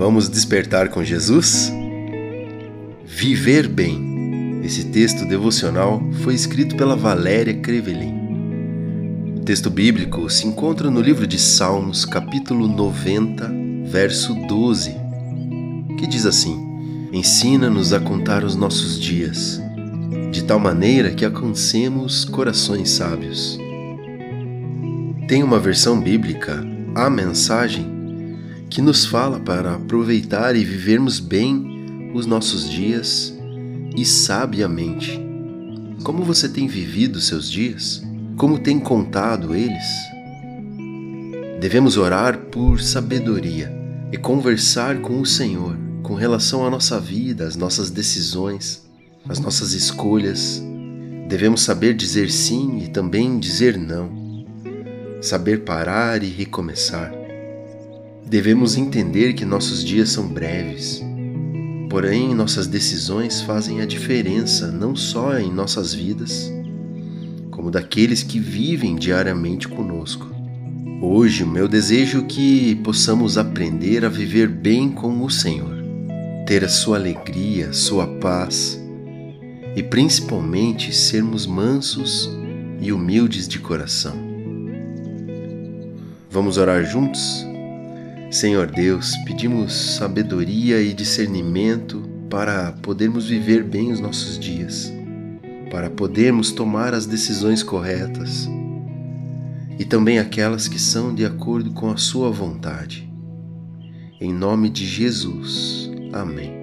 Vamos despertar com Jesus? Viver bem. Esse texto devocional foi escrito pela Valéria Crevelin. O texto bíblico se encontra no livro de Salmos, capítulo 90, verso 12, que diz assim: Ensina-nos a contar os nossos dias, de tal maneira que alcancemos corações sábios. Tem uma versão bíblica, a mensagem, que nos fala para aproveitar e vivermos bem os nossos dias e sabiamente. Como você tem vivido seus dias? Como tem contado eles? Devemos orar por sabedoria e conversar com o Senhor com relação à nossa vida, às nossas decisões, às nossas escolhas. Devemos saber dizer sim e também dizer não, saber parar e recomeçar. Devemos entender que nossos dias são breves, porém nossas decisões fazem a diferença não só em nossas vidas, como daqueles que vivem diariamente conosco. Hoje, o meu desejo é que possamos aprender a viver bem com o Senhor, ter a sua alegria, sua paz e principalmente sermos mansos e humildes de coração. Vamos orar juntos? Senhor Deus, pedimos sabedoria e discernimento para podermos viver bem os nossos dias, para podermos tomar as decisões corretas e também aquelas que são de acordo com a Sua vontade. Em nome de Jesus. Amém.